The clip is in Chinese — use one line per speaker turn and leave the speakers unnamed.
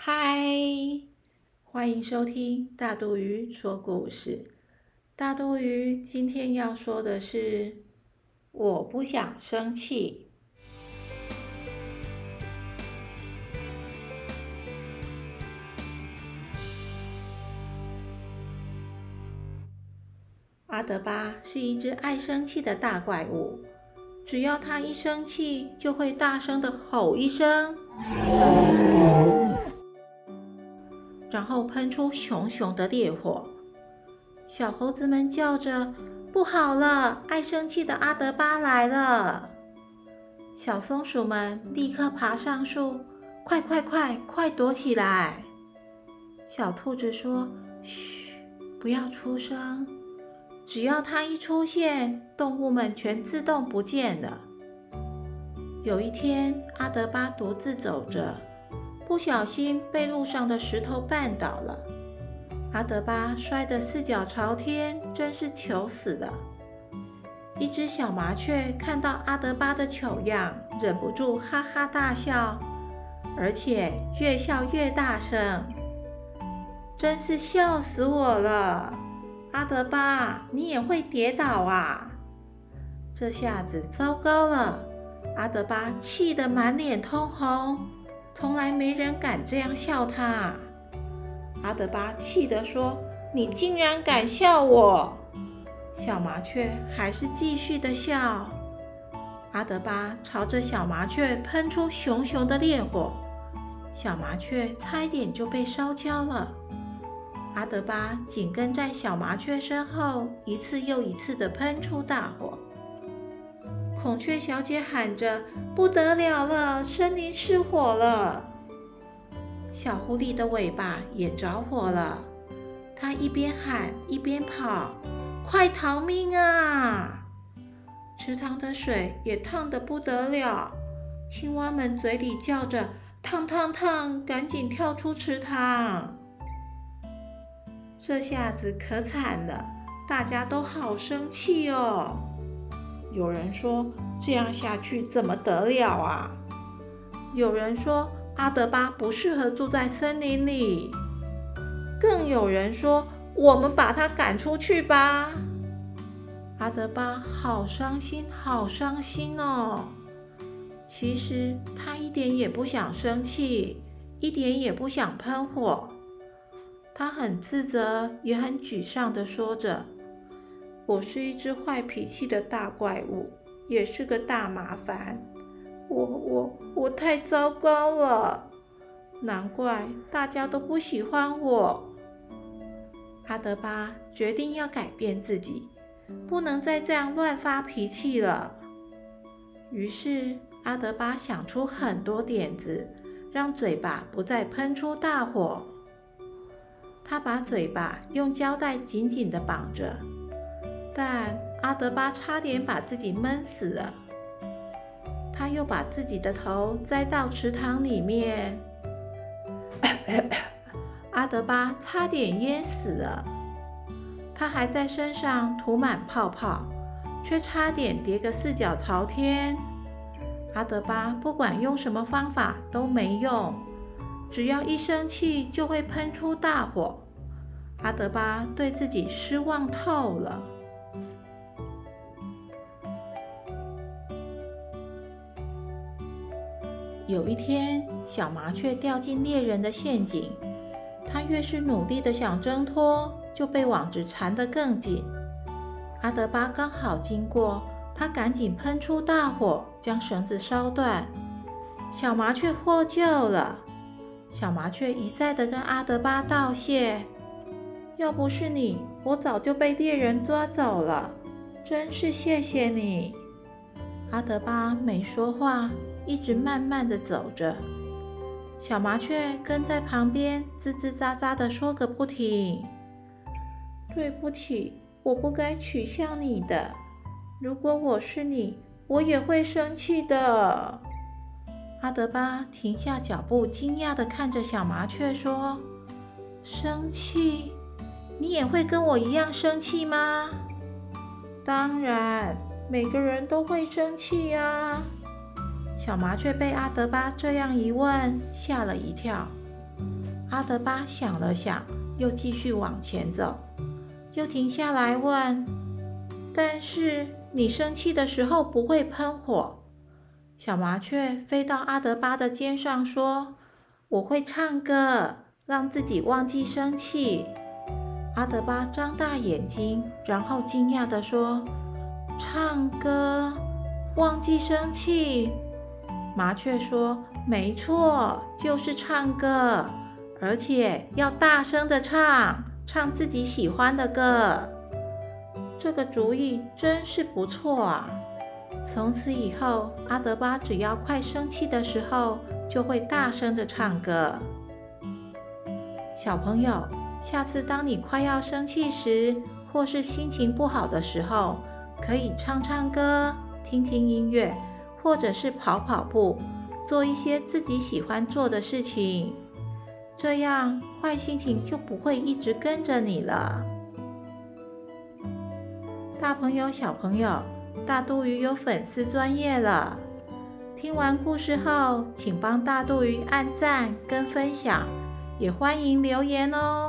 嗨，欢迎收听大肚鱼说故事。大肚鱼今天要说的是，我不想生气。阿德巴是一只爱生气的大怪物，只要他一生气，就会大声的吼一声。然后喷出熊熊的烈火，小猴子们叫着：“不好了，爱生气的阿德巴来了！”小松鼠们立刻爬上树，快快快快躲起来！小兔子说：“嘘，不要出声，只要它一出现，动物们全自动不见了。”有一天，阿德巴独自走着。不小心被路上的石头绊倒了，阿德巴摔得四脚朝天，真是糗死了。一只小麻雀看到阿德巴的糗样，忍不住哈哈大笑，而且越笑越大声，真是笑死我了！阿德巴，你也会跌倒啊？这下子糟糕了，阿德巴气得满脸通红。从来没人敢这样笑他。阿德巴气得说：“你竟然敢笑我！”小麻雀还是继续的笑。阿德巴朝着小麻雀喷出熊熊的烈火，小麻雀差一点就被烧焦了。阿德巴紧跟在小麻雀身后，一次又一次的喷出大火。孔雀小姐喊着：“不得了了，森林失火了！”小狐狸的尾巴也着火了，它一边喊一边跑：“快逃命啊！”池塘的水也烫得不得了，青蛙们嘴里叫着：“烫烫烫，赶紧跳出池塘！”这下子可惨了，大家都好生气哦。有人说这样下去怎么得了啊？有人说阿德巴不适合住在森林里，更有人说我们把他赶出去吧。阿德巴好伤心，好伤心哦。其实他一点也不想生气，一点也不想喷火，他很自责，也很沮丧的说着。我是一只坏脾气的大怪物，也是个大麻烦。我我我太糟糕了，难怪大家都不喜欢我。阿德巴决定要改变自己，不能再这样乱发脾气了。于是阿德巴想出很多点子，让嘴巴不再喷出大火。他把嘴巴用胶带紧紧的绑着。但阿德巴差点把自己闷死了。他又把自己的头栽到池塘里面，阿德巴差点淹死了。他还在身上涂满泡泡，却差点跌个四脚朝天。阿德巴不管用什么方法都没用，只要一生气就会喷出大火。阿德巴对自己失望透了。有一天，小麻雀掉进猎人的陷阱。它越是努力的想挣脱，就被网子缠得更紧。阿德巴刚好经过，他赶紧喷出大火，将绳子烧断。小麻雀获救了。小麻雀一再的跟阿德巴道谢：“要不是你，我早就被猎人抓走了。真是谢谢你。”阿德巴没说话。一直慢慢的走着，小麻雀跟在旁边吱吱喳喳的说个不停。对不起，我不该取笑你的。如果我是你，我也会生气的。阿德巴停下脚步，惊讶的看着小麻雀说：“生气？你也会跟我一样生气吗？”当然，每个人都会生气呀。小麻雀被阿德巴这样一问，吓了一跳。阿德巴想了想，又继续往前走，又停下来问：“但是你生气的时候不会喷火？”小麻雀飞到阿德巴的肩上说：“我会唱歌，让自己忘记生气。”阿德巴张大眼睛，然后惊讶地说：“唱歌，忘记生气？”麻雀说：“没错，就是唱歌，而且要大声的唱，唱自己喜欢的歌。这个主意真是不错啊！从此以后，阿德巴只要快生气的时候，就会大声的唱歌。小朋友。”下次当你快要生气时，或是心情不好的时候，可以唱唱歌、听听音乐，或者是跑跑步，做一些自己喜欢做的事情。这样坏心情就不会一直跟着你了。大朋友、小朋友，大肚鱼有粉丝专业了。听完故事后，请帮大肚鱼按赞跟分享，也欢迎留言哦。